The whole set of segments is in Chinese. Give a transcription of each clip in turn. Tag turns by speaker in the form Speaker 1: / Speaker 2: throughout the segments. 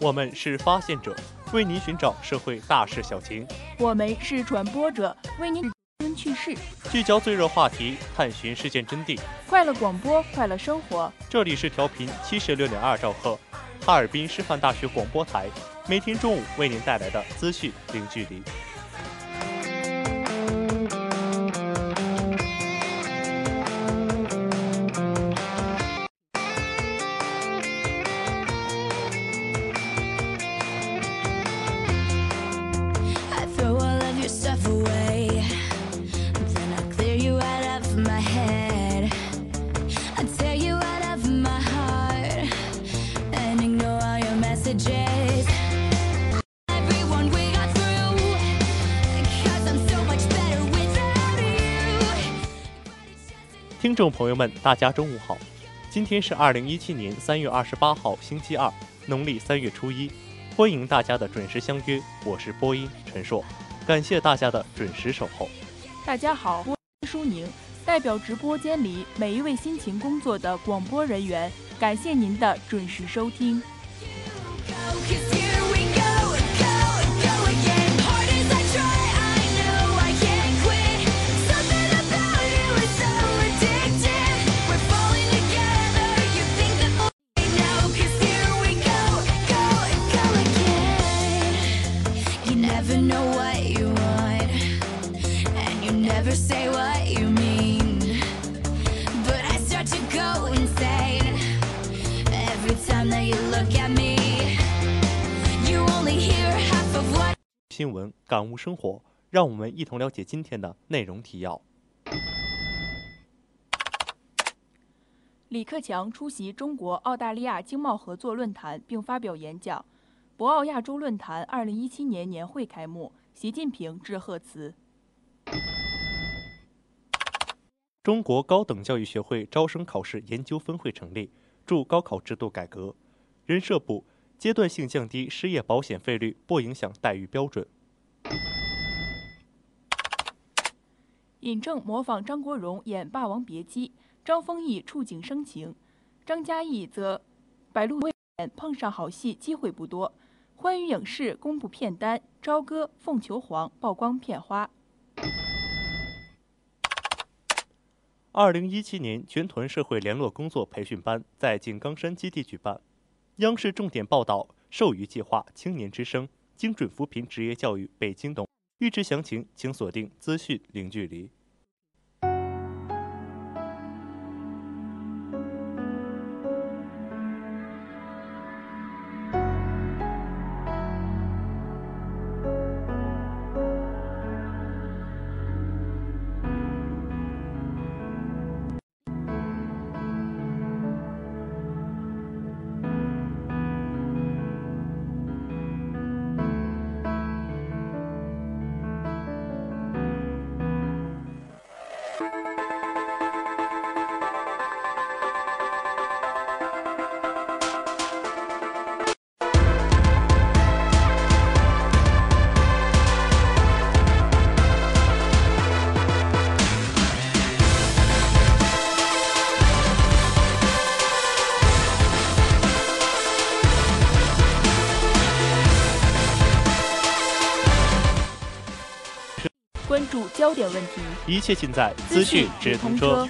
Speaker 1: 我们是发现者，为您寻找社会大事小情；
Speaker 2: 我们是传播者，为您新趣事，
Speaker 1: 聚焦最热话题，探寻事件真谛。
Speaker 2: 快乐广播，快乐生活。
Speaker 1: 这里是调频七十六点二兆赫，哈尔滨师范大学广播台，每天中午为您带来的资讯零距离。众朋友们，大家中午好！今天是二零一七年三月二十八号，星期二，农历三月初一。欢迎大家的准时相约，我是播音陈硕，感谢大家的准时守候。
Speaker 2: 大家好，我是舒宁，代表直播间里每一位辛勤工作的广播人员，感谢您的准时收听。
Speaker 1: 新闻感悟生活，让我们一同了解今天的内容提要。
Speaker 2: 李克强出席中国澳大利亚经贸合作论坛并发表演讲。博鳌亚洲论坛二零一七年年会开幕，习近平致贺词。
Speaker 1: 中国高等教育学会招生考试研究分会成立，助高考制度改革。人社部。阶段性降低失业保险费率，不影响待遇标准。
Speaker 2: 尹正模仿张国荣演《霸王别姬》，张丰毅触景生情，张嘉译则白鹿原碰上好戏机会不多。欢娱影视公布片单，《朝歌》《凤求凰》曝光片花。
Speaker 1: 二零一七年全团社会联络工作培训班在井冈山基地举办。央视重点报道授予计划、青年之声、精准扶贫职业教育北京等。预知详情，请锁定资讯零距离。
Speaker 2: 焦点问题，
Speaker 1: 一切尽在资讯直通车。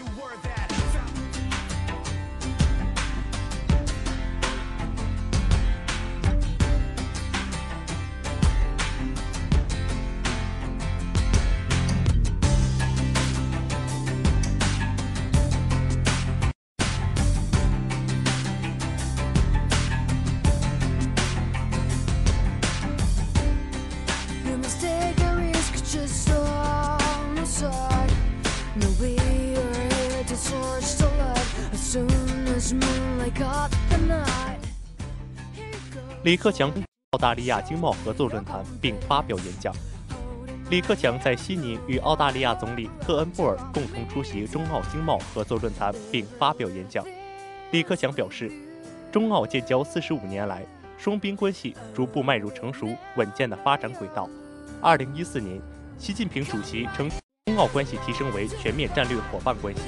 Speaker 1: 李克强澳大利亚经贸合作论坛并发表演讲。李克强在悉尼与澳大利亚总理特恩布尔共同出席中澳经贸合作论坛并发表演讲。李克强表示，中澳建交四十五年来，双边关系逐步迈入成熟稳健的发展轨道。二零一四年，习近平主席称中澳关系提升为全面战略伙伴关系。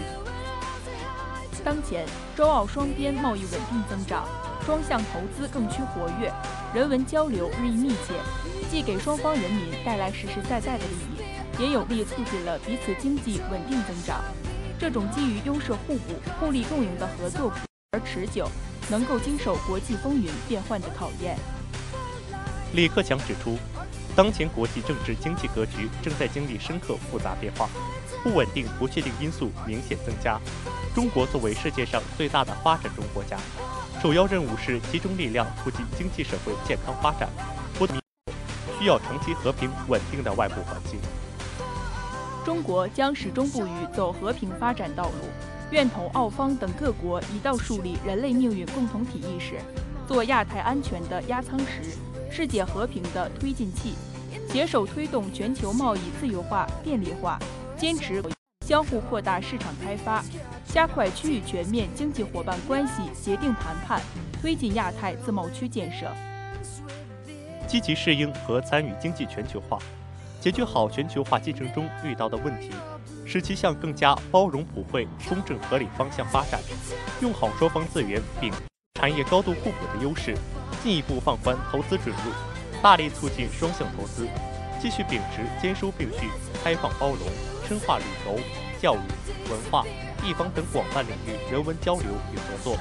Speaker 2: 当前，中澳双边贸易稳定增长，双向投资更趋活跃，人文交流日益密切，既给双方人民带来实实在在的利益，也有力促进了彼此经济稳定增长。这种基于优势互补、互利共赢的合作而持久，能够经受国际风云变幻的考验。
Speaker 1: 李克强指出，当前国际政治经济格局正在经历深刻复杂变化。不稳定、不确定因素明显增加。中国作为世界上最大的发展中国家，首要任务是集中力量促进经济社会健康发展，不需要长期和平稳定的外部环境。
Speaker 2: 中国将始终不渝走和平发展道路，愿同澳方等各国一道树立人类命运共同体意识，做亚太安全的压舱石，世界和平的推进器，携手推动全球贸易自由化、便利化。坚持相互扩大市场开发，加快区域全面经济伙伴关系协定谈判，推进亚太自贸区建设，
Speaker 1: 积极适应和参与经济全球化，解决好全球化进程中遇到的问题，使其向更加包容、普惠、公正、合理方向发展。用好双方资源并产业高度互补的优势，进一步放宽投资准入，大力促进双向投资，继续秉持兼收并蓄、开放包容。深化旅游、教育、文化、地方等广泛领域人文交流与合作，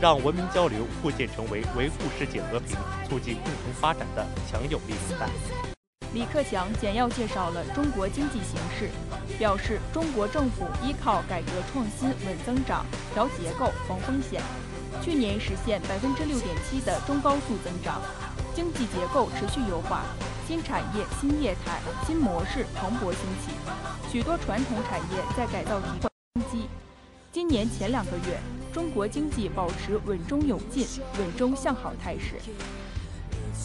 Speaker 1: 让文明交流构建成为维护世界和平、促进共同发展的强有力纽带。
Speaker 2: 李克强简要介绍了中国经济形势，表示中国政府依靠改革创新稳增长、调结构防风险，去年实现百分之六点七的中高速增长，经济结构持续优化。新产业、新业态、新模式蓬勃兴起，许多传统产业在改造提升机。今年前两个月，中国经济保持稳中有进、稳中向好态势。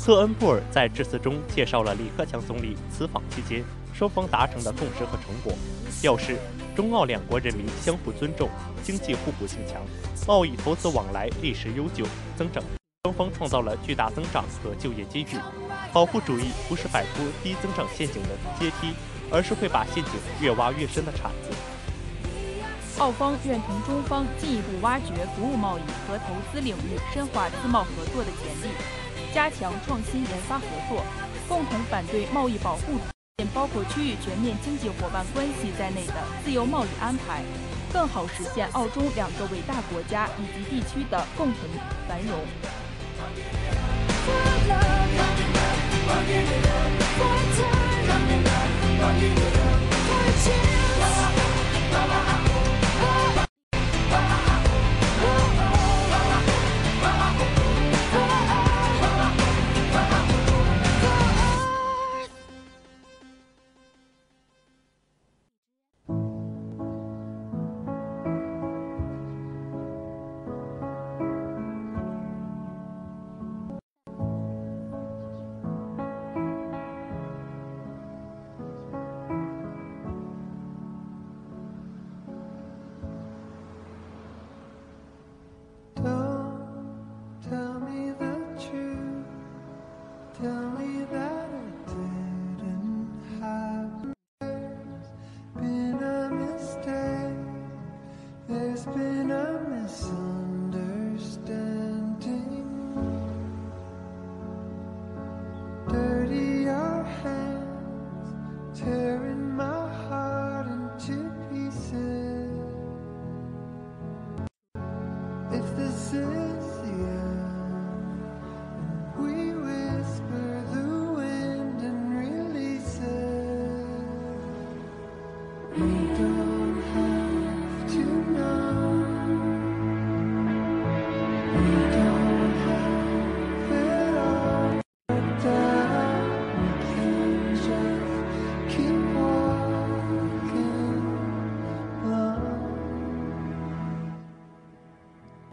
Speaker 1: 特恩布尔在致辞中介绍了李克强总理此访期间双方达成的共识和成果，表示中澳两国人民相互尊重，经济互补性强，贸易投资往来历史悠久，增长双方创造了巨大增长和就业机遇。保护主义不是摆脱低增长陷阱的阶梯，而是会把陷阱越挖越深的铲子。
Speaker 2: 澳方愿同中方进一步挖掘服务贸易和投资领域深化自贸合作的潜力，加强创新研发合作，共同反对贸易保护包括区域全面经济伙伴关系在内的自由贸易安排，更好实现澳中两个伟大国家以及地区的共同繁荣。
Speaker 3: Bugging it up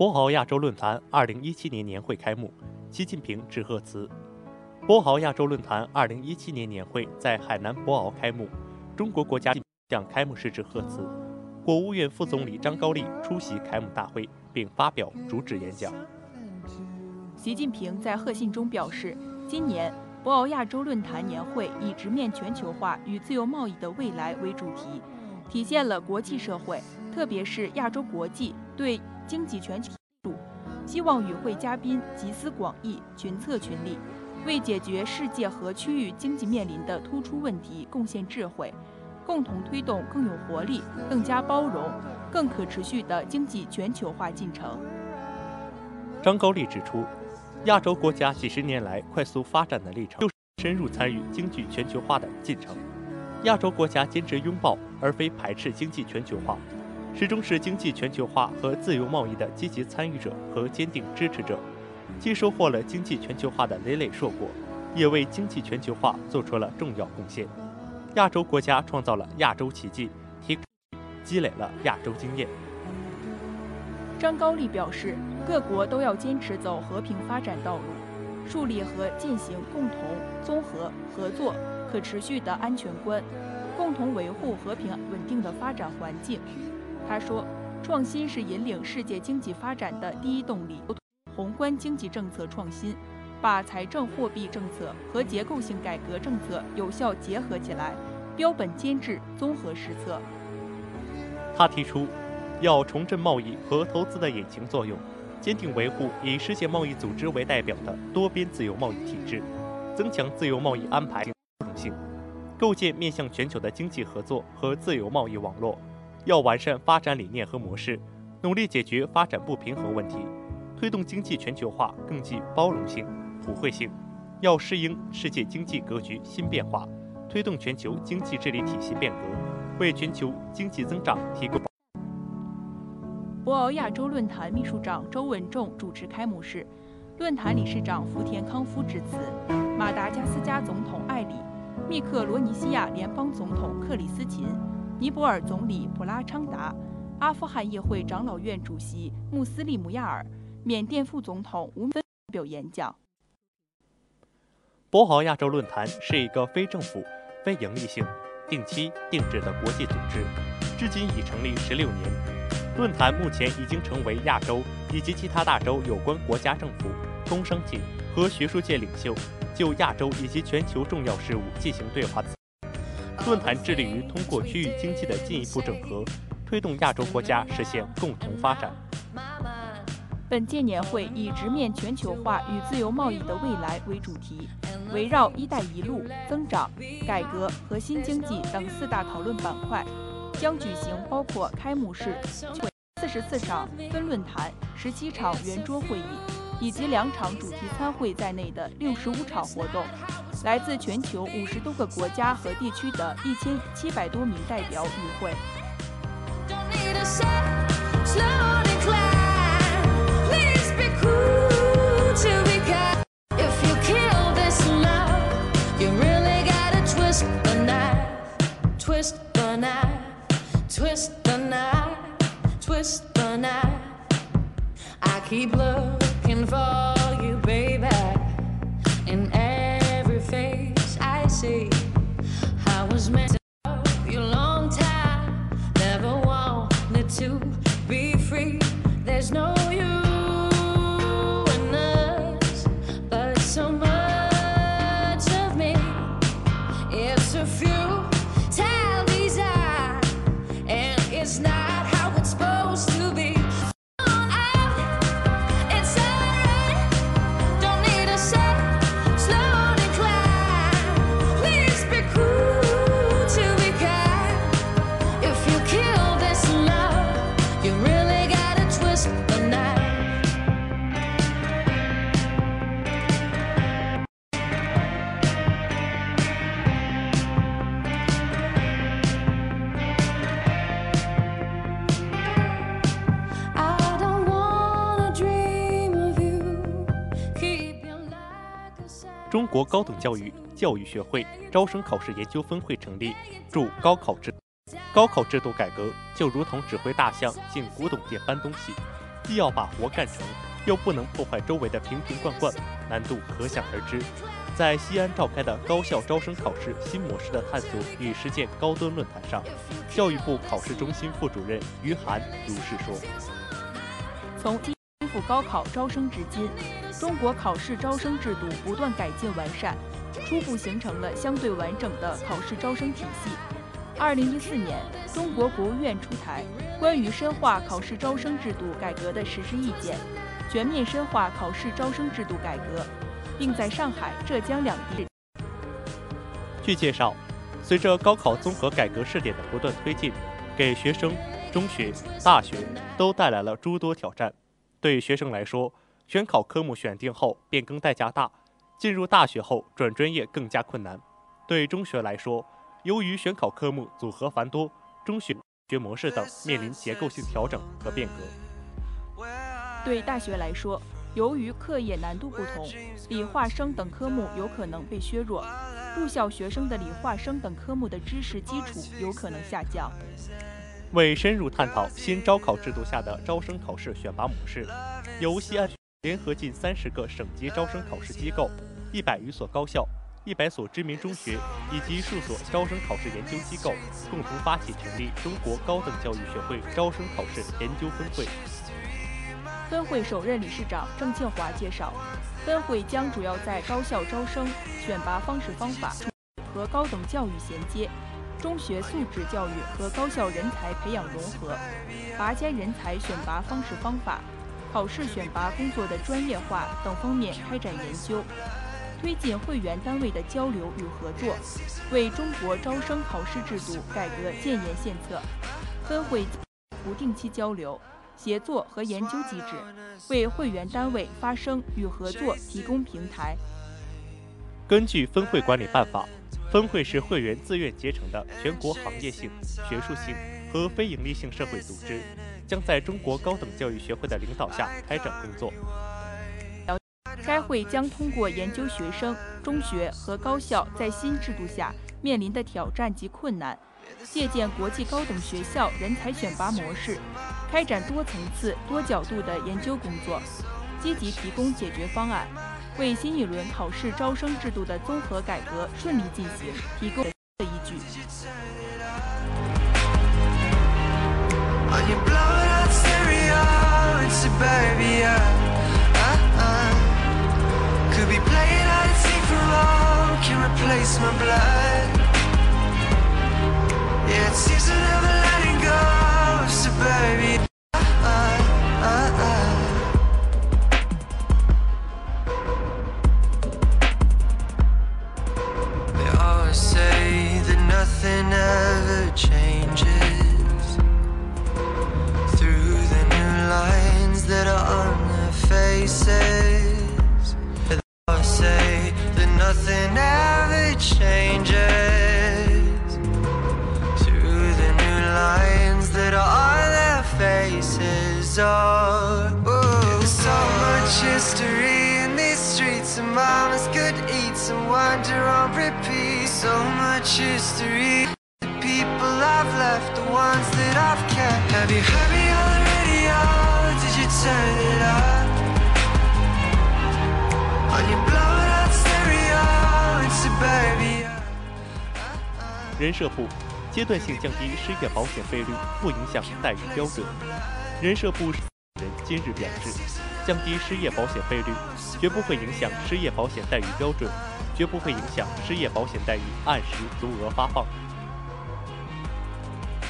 Speaker 1: 博鳌亚洲论坛二零一七年年会开幕，习近平致贺词。博鳌亚洲论坛二零一七年年会在海南博鳌开幕，中国国家向开幕式致贺词。国务院副总理张高丽出席开幕大会并发表主旨演讲。
Speaker 2: 习近平在贺信中表示，今年博鳌亚洲论坛年会以直面全球化与自由贸易的未来为主题，体现了国际社会，特别是亚洲国际对经济全球。希望与会嘉宾集思广益，群策群力，为解决世界和区域经济面临的突出问题贡献智慧，共同推动更有活力、更加包容、更可持续的经济全球化进程。
Speaker 1: 张高丽指出，亚洲国家几十年来快速发展的历程，就是深入参与经济全球化的进程。亚洲国家坚持拥抱而非排斥经济全球化，始终是经济全球化和自由贸易的积极参与者和坚定支持者，既收获了经济全球化的累累硕果，也为经济全球化做出了重要贡献。亚洲国家创造了亚洲奇迹，提积累了亚洲经验。
Speaker 2: 张高丽表示，各国都要坚持走和平发展道路，树立和践行共同、综合、合作、可持续的安全观，共同维护和平稳定的发展环境。他说，创新是引领世界经济发展的第一动力。宏观经济政策创新，把财政货币政策和结构性改革政策有效结合起来，标本兼治，综合施策。
Speaker 1: 他提出，要重振贸易和投资的引擎作用，坚定维护以世界贸易组织为代表的多边自由贸易体制，增强自由贸易安排包容性，构建面向全球的经济合作和自由贸易网络。要完善发展理念和模式，努力解决发展不平衡问题，推动经济全球化更具包容性、普惠性。要适应世界经济格局新变化，推动全球经济治理体系变革，为全球经济增长提供。
Speaker 2: 博鳌亚洲论坛秘书长周文重主持开幕式，论坛理事长福田康夫致辞，马达加斯加总统艾里、密克罗尼西亚联邦总统克里斯琴、尼泊尔总理普拉昌达、阿富汗议会长老院主席穆斯利姆亚尔、缅甸副总统吴芬发表演讲。
Speaker 1: 博鳌亚洲论坛是一个非政府、非营利性、定期定制的国际组织，至今已成立十六年。论坛目前已经成为亚洲以及其他大洲有关国家政府、工商界和学术界领袖就亚洲以及全球重要事务进行对话。论坛致力于通过区域经济的进一步整合，推动亚洲国家实现共同发展。
Speaker 2: 本届年会以直面全球化与自由贸易的未来为主题，围绕“一带一路”、增长、改革和新经济等四大讨论板块，将举行包括开幕式、四十四场分论坛、十七场圆桌会议以及两场主题参会在内的六十五场活动。来自全球五十多个国家和地区的一千七百多名代表与会。
Speaker 4: you.
Speaker 1: 国高等教育教育学会招生考试研究分会成立，助高考制高考制度改革就如同指挥大象进古董店搬东西，既要把活干成，又不能破坏周围的瓶瓶罐罐，难度可想而知。在西安召开的高校招生考试新模式的探索与实践高端论坛上，教育部考试中心副主任于涵如是说。
Speaker 2: 从一复高考招生至今，中国考试招生制度不断改进完善，初步形成了相对完整的考试招生体系。二零一四年，中国国务院出台《关于深化考试招生制度改革的实施意见》，全面深化考试招生制度改革，并在上海、浙江两地。
Speaker 1: 据介绍，随着高考综合改革试点的不断推进，给学生、中学、大学都带来了诸多挑战。对学生来说，选考科目选定后变更代价大，进入大学后转专业更加困难；对中学来说，由于选考科目组合繁多，中学学模式等面临结构性调整和变革。
Speaker 2: 对大学来说，由于课业难度不同，理化生等科目有可能被削弱，入校学生的理化生等科目的知识基础有可能下降。
Speaker 1: 为深入探讨新招考制度下的招生考试选拔模式，由西安联合近三十个省级招生考试机构、一百余所高校、一百所知名中学以及数所招生考试研究机构共同发起成立中国高等教育学会招生考试研究分会。
Speaker 2: 分会首任理事长郑庆华介绍，分会将主要在高校招生选拔方式方法和高等教育衔接。中学素质教育和高校人才培养融合，拔尖人才选拔方式方法、考试选拔工作的专业化等方面开展研究，推进会员单位的交流与合作，为中国招生考试制度改革建言献策。分会不定期交流、协作和研究机制，为会员单位发声与合作提供平台。
Speaker 1: 根据分会管理办法。分会是会员自愿结成的全国行业性、学术性和非营利性社会组织，将在中国高等教育学会的领导下开展工作。
Speaker 2: 该会将通过研究学生、中学和高校在新制度下面临的挑战及困难，借鉴国际高等学校人才选拔模式，开展多层次、多角度的研究工作，积极提供解决方案。为新一轮考试招生制度的综合改革顺利进行提供的依据。
Speaker 5: Faces. They'll say that nothing ever changes. To the new lines that are their faces. Oh, ooh. There's so much history in these streets, and mamas could eat some wonder on repeat. So much history. The people I've left, the ones that I've kept. Have you heard me the radio? Did you turn it up?
Speaker 1: 人社部阶段性降低失业保险费率不影响待遇标准。人社部人今日表示，降低失业保险费率绝不会影响失业保险待遇标准，绝不会影响失业保险待遇按时足额发放。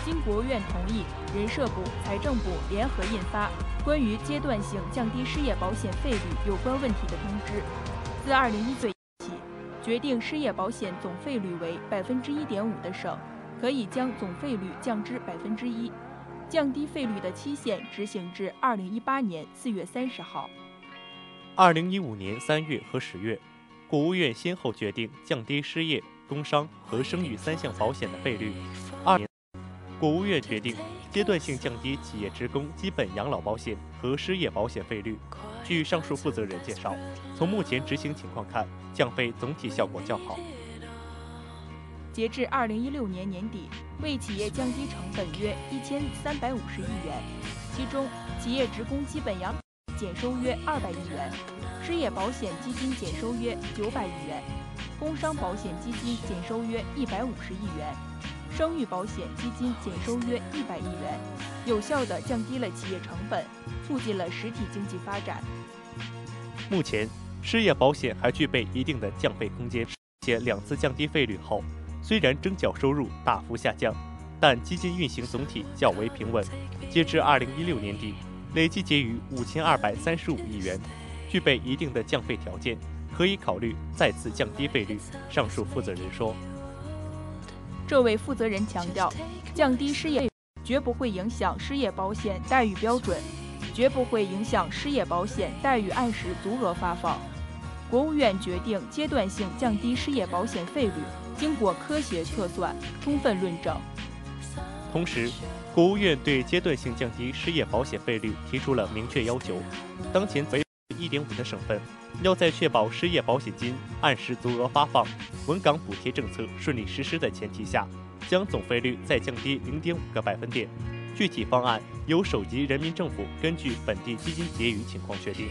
Speaker 2: 经国务院同意，人社部、财政部联合印发《关于阶段性降低失业保险费率有关问题的通知》，自二零一九起，决定失业保险总费率为百分之一点五的省，可以将总费率降至百分之一，降低费率的期限执行至二零一八年四月三十号。
Speaker 1: 二零一五年三月和十月，国务院先后决定降低失业、工伤和生育三项保险的费率。国务院决定阶段性降低企业职工基本养老保险和失业保险费率。据上述负责人介绍，从目前执行情况看，降费总体效果较好。
Speaker 2: 截至二零一六年年底，为企业降低成本约一千三百五十亿元，其中企业职工基本养减收约二百亿元，失业保险基金减收约九百亿元，工伤保险基金减收约一百五十亿元，生育保险基金减收约一百亿元，有效地降低了企业成本，促进了实体经济发展。
Speaker 1: 目前，失业保险还具备一定的降费空间，且两次降低费率后，虽然征缴收入大幅下降，但基金运行总体较为平稳。截至二零一六年底，累计结余五千二百三十五亿元，具备一定的降费条件，可以考虑再次降低费率。上述负责人说。
Speaker 2: 这位负责人强调，降低失业绝不会影响失业保险待遇标准，绝不会影响失业保险待遇按时足额发放。国务院决定阶段性降低失业保险费率，经过科学测算，充分论证。
Speaker 1: 同时，国务院对阶段性降低失业保险费率提出了明确要求。当前为一点五的省份，要在确保失业保险金按时足额发放、稳岗补贴政策顺利实施的前提下，将总费率再降低零点五个百分点。具体方案由省级人民政府根据本地基金结余情况确定。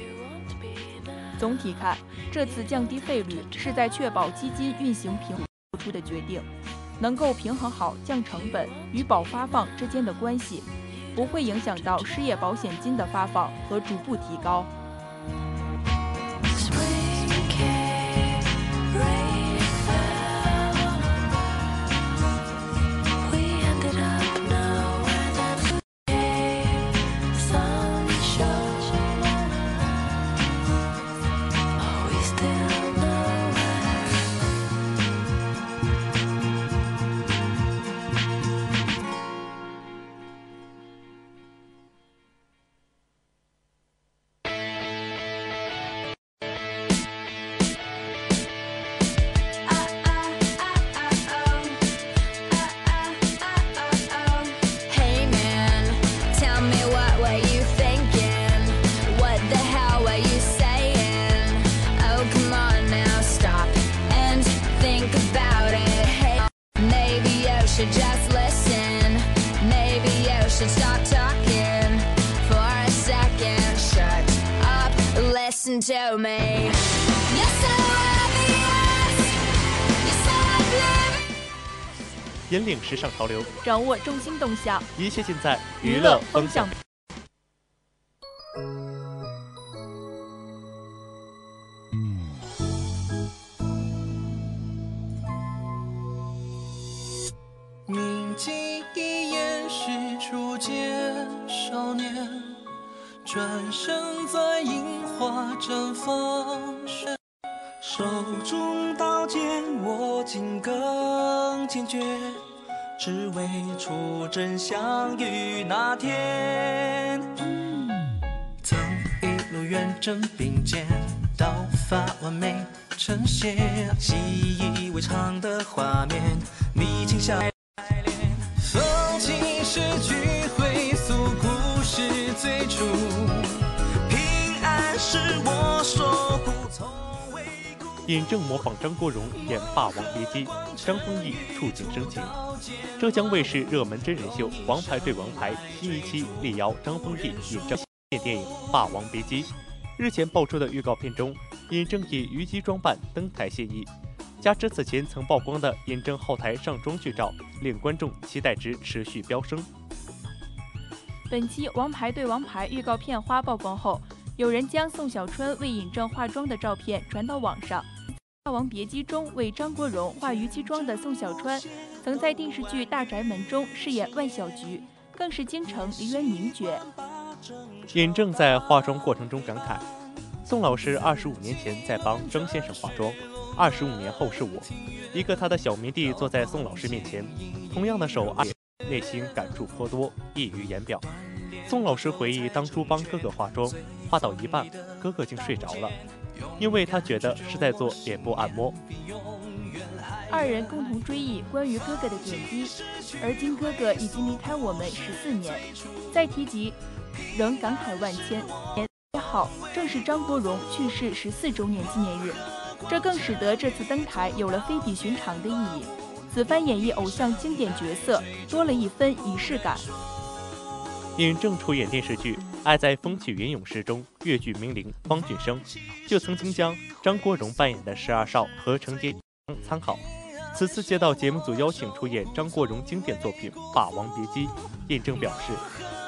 Speaker 2: 总体看，这次降低费率是在确保基金运行平衡做出的决定，能够平衡好降成本与保发放之间的关系，不会影响到失业保险金的发放和逐步提高。
Speaker 6: Bye.
Speaker 1: 引领时尚潮流，
Speaker 2: 掌握中心动向，
Speaker 1: 一切尽在
Speaker 2: 娱
Speaker 1: 娱乐
Speaker 2: 乐风
Speaker 1: 风向。
Speaker 2: 向。
Speaker 7: 铭记一眼是初见少年，转身在樱花绽放时，手中刀剑握紧更坚决，只为出征相遇那天。曾一路远征并肩，刀法完美呈现，习以为常的画面，你请下。
Speaker 1: 尹正模仿张国荣演《霸王别姬》，张丰毅触景生情。浙江卫视热门真人秀《王牌对王牌》新一期力邀张丰毅尹正演电影《霸王别姬》。日前爆出的预告片中，尹正以虞姬装扮登台献艺，加之此前曾曝光的尹正后台上妆剧照，令观众期待值持续飙升。
Speaker 2: 本期《王牌对王牌》预告片花曝光后，有人将宋小春为尹正化妆的照片传到网上。《霸王别姬》中为张国荣化虞姬妆的宋小川，曾在电视剧《大宅门》中饰演万小菊，更是京城梨园名角。
Speaker 1: 尹正在化妆过程中感慨：“宋老师二十五年前在帮张先生化妆，二十五年后是我，一个他的小迷弟坐在宋老师面前，同样的手，内心感触颇多，溢于言表。”宋老师回忆当初帮哥哥化妆，化到一半，哥哥竟睡着了，因为他觉得是在做脸部按摩。
Speaker 2: 二人共同追忆关于哥哥的点滴，而今哥哥已经离开我们十四年，再提及仍感慨万千。年好，正是张国荣去世十四周年纪念日，这更使得这次登台有了非比寻常的意义。此番演绎偶像经典角色，多了一分仪式感。
Speaker 1: 因正出演电视剧《爱在风起云涌时》中粤剧名伶方俊生，就曾经将张国荣扮演的十二少和程蝶衣参考。此次接到节目组邀请出演张国荣经典作品《霸王别姬》，印证表示，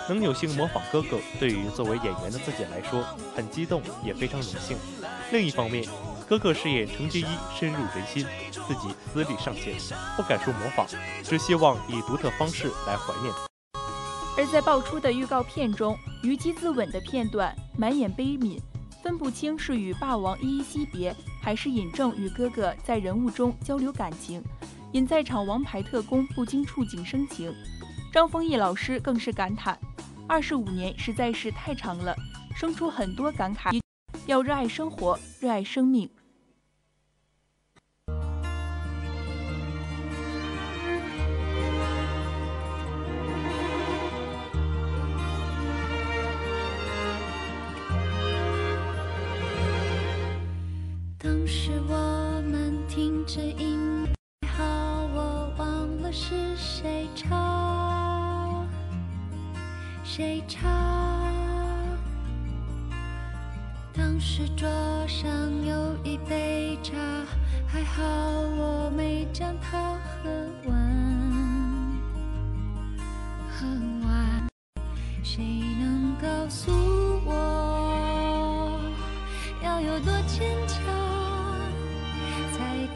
Speaker 1: 能有幸模仿哥哥，对于作为演员的自己来说很激动，也非常荣幸。另一方面，哥哥饰演程蝶衣深入人心，自己资历尚浅，不敢说模仿，只希望以独特方式来怀念。
Speaker 2: 而在爆出的预告片中，虞姬自刎的片段，满眼悲悯，分不清是与霸王依依惜别，还是尹正与哥哥在人物中交流感情，引在场王牌特工不禁触景生情。张丰毅老师更是感叹：二十五年实在是太长了，生出很多感慨。要热爱生活，热爱生命。
Speaker 4: 当时我们听着音乐，好，我忘了是谁唱，谁唱。当时桌上有一杯茶，还好我没将它喝完，喝完。谁能告诉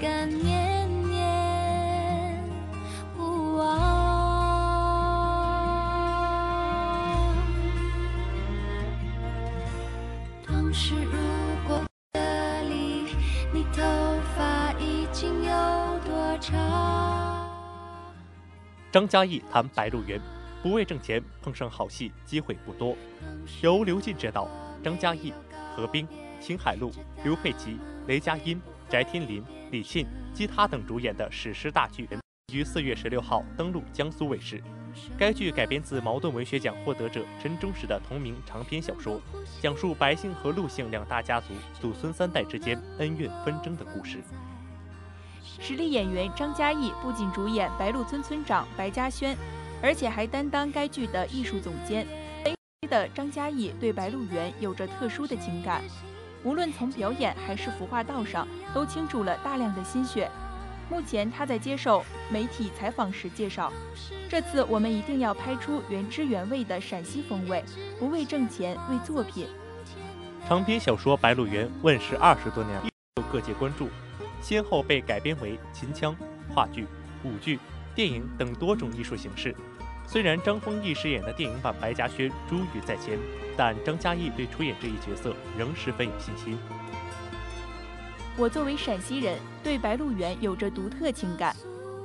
Speaker 4: 感念念不忘？当时如果这里你头发已经有多长？
Speaker 1: 张嘉译谈《白鹿原》，不为挣钱，碰上好戏机会不多。由刘进执导，张嘉译、何冰、秦海璐、刘佩琦、雷佳音、翟天临、李沁、吉他等主演的史诗大剧，于四月十六号登陆江苏卫视。该剧改编自茅盾文学奖获得者陈忠实的同名长篇小说，讲述白姓和陆姓两大家族祖孙三代之间恩怨纷争的故事。
Speaker 2: 实力演员张嘉译不仅主演白鹿村村长白嘉轩，而且还担当该剧的艺术总监。的张嘉译对白鹿原有着特殊的情感，无论从表演还是服化道上，都倾注了大量的心血。目前他在接受媒体采访时介绍，这次我们一定要拍出原汁原味的陕西风味，不为挣钱，为作品。
Speaker 1: 长篇小说《白鹿原》问世二十多年，受各界关注，先后被改编为秦腔、话剧、舞剧、电影等多种艺术形式。虽然张丰毅饰演的电影版白嘉轩珠玉在前，但张嘉译对出演这一角色仍十分有信心。
Speaker 2: 我作为陕西人，对白鹿原有着独特情感。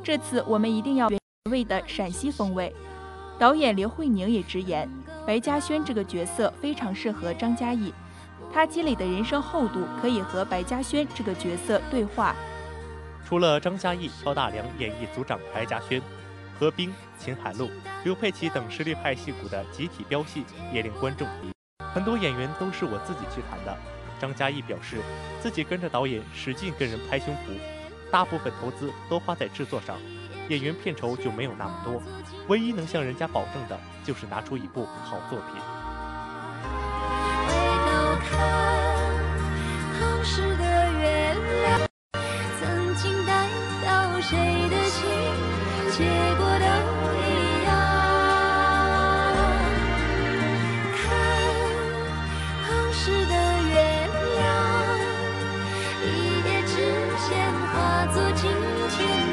Speaker 2: 这次我们一定要原味的陕西风味。导演刘慧宁也直言，白嘉轩这个角色非常适合张嘉译，他积累的人生厚度可以和白嘉轩这个角色对话。
Speaker 1: 除了张嘉译、高大良演绎组长白嘉轩，何冰、秦海璐、刘佩琦等实力派戏骨的集体飙戏也令观众。很多演员都是我自己去谈的。张嘉译表示，自己跟着导演使劲跟人拍胸脯，大部分投资都花在制作上，演员片酬就没有那么多。唯一能向人家保证的就是拿出一部好作品。
Speaker 4: 回头看，曾经带到谁的心，做今天。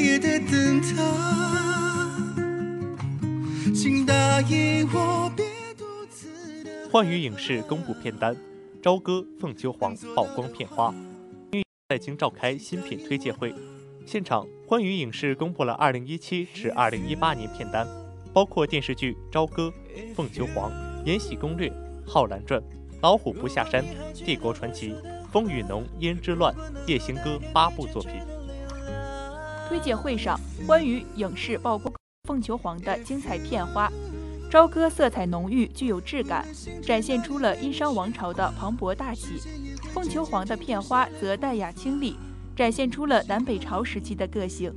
Speaker 7: 夜的灯塔，请答应我，别独自的。
Speaker 1: 欢娱影视公布片单，朝歌、凤求凰曝光片花。在京召开新品推介会，现场欢娱影视公布了2017至2018年片单，包括电视剧《朝歌》《凤求凰》《延禧攻略》《浩然传》《老虎不下山》《帝国传奇》《风雨浓》《胭脂乱》《夜行歌》八部作品。
Speaker 2: 推介会上，关于影视曝光凤求凰的精彩片花。朝歌色彩浓郁，具有质感，展现出了殷商王朝的磅礴大气；凤求凰的片花则淡雅清丽，展现出了南北朝时期的个性。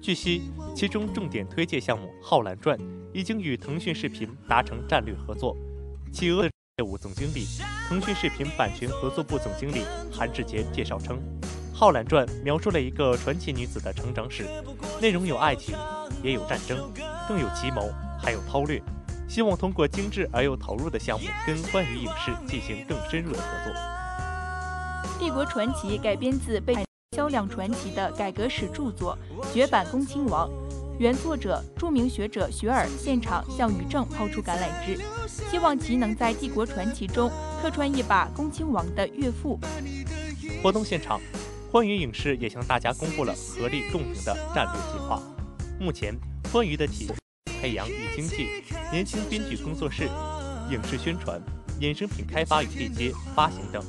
Speaker 1: 据悉，其中重点推介项目《浩然传》已经与腾讯视频达成战略合作。企鹅业务总经理、腾讯视频版权合作部总经理韩志杰介绍称，《浩然传》描述了一个传奇女子的成长史，内容有爱情，也有战争，更有奇谋，还有韬略。希望通过精致而又投入的项目，跟欢娱影视进行更深入的合作。
Speaker 2: 《帝国传奇》改编自被销量传奇的改革史著作《绝版恭亲王》，原作者著名学者雪尔现场向于正抛出橄榄枝，希望其能在《帝国传奇》中客串一把恭亲王的岳父。
Speaker 1: 活动现场，欢娱影视也向大家公布了合力共赢的战略计划。目前，欢娱的体培养与经济、年轻编剧工作室、影视宣传、衍生品开发与对接、发行等。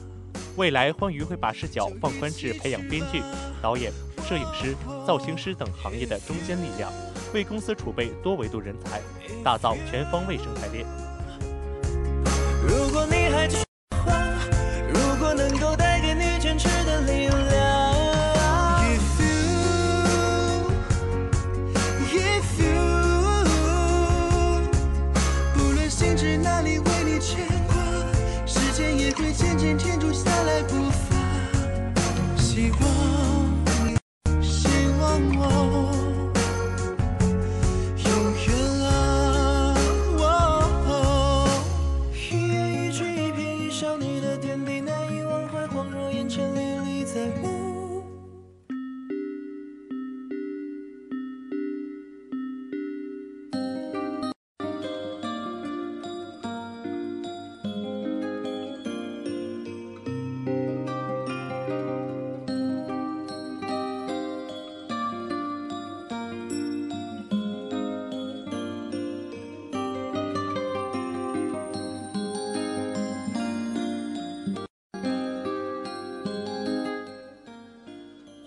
Speaker 1: 未来，欢娱会把视角放宽至培养编剧、导演、摄影师、造型师等行业的中坚力量，为公司储备多维度人才，打造全方位生态链。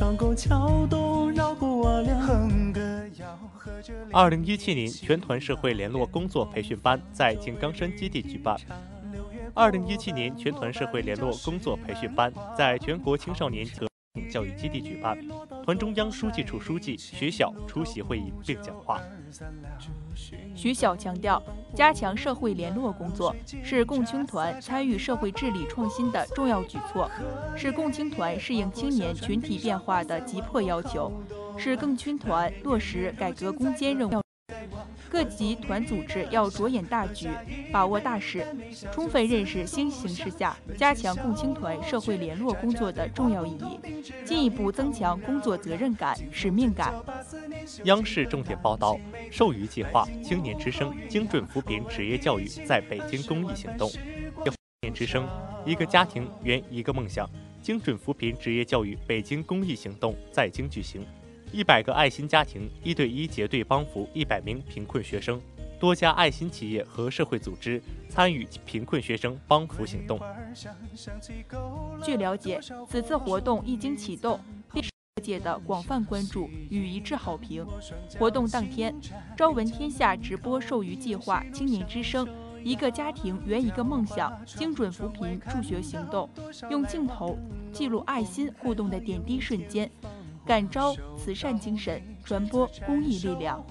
Speaker 7: 上穿过桥洞，绕过我俩，哼歌谣和着
Speaker 1: 二零一七年全团社会联络工作培训班在井冈山基地举办。二零一七年全团社会联络工作培训班在全国青少年和教育基地举办，团中央书记处书记徐晓出席会议并讲话。
Speaker 2: 徐晓强调，加强社会联络工作是共青团参与社会治理创新的重要举措，是共青团适应青年群体变化的急迫要求，是共青团落实改革攻坚任务。各级团组织要着眼大局，把握大势，充分认识新形势下加强共青团社会联络工作的重要意义，进一步增强工作责任感、使命感。
Speaker 1: 央视重点报道：授予计划青年之声精准扶贫职业教育在北京公益行动。青年之声，一个家庭圆一个梦想，精准扶贫职业教育北京公益行动在京举行。一百个爱心家庭一对一结对帮扶一百名贫困学生，多家爱心企业和社会组织参与贫困学生帮扶行动。
Speaker 2: 据了解，此次活动一经启动，便受各界的广泛关注与一致好评。活动当天，朝闻天下直播授予计划青年之声“一个家庭圆一个梦想”精准扶贫助学行动，用镜头记录爱心互动的点滴瞬间。感召慈善精神，传播公益力量。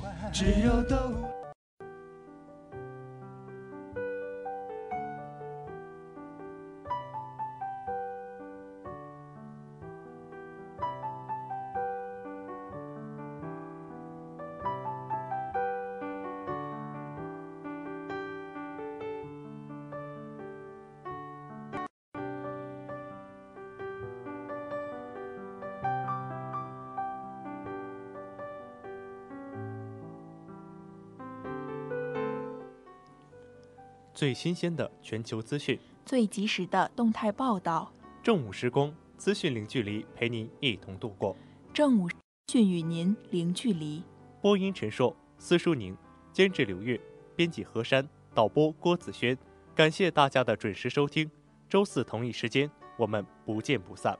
Speaker 1: 最新鲜的全球资讯，
Speaker 2: 最及时的动态报道。
Speaker 1: 正午时光，资讯零距离，陪您一同度过。
Speaker 2: 正午讯与您零距离。
Speaker 1: 播音陈硕、司书宁，监制刘月，编辑何山，导播郭子轩。感谢大家的准时收听。周四同一时间，我们不见不散。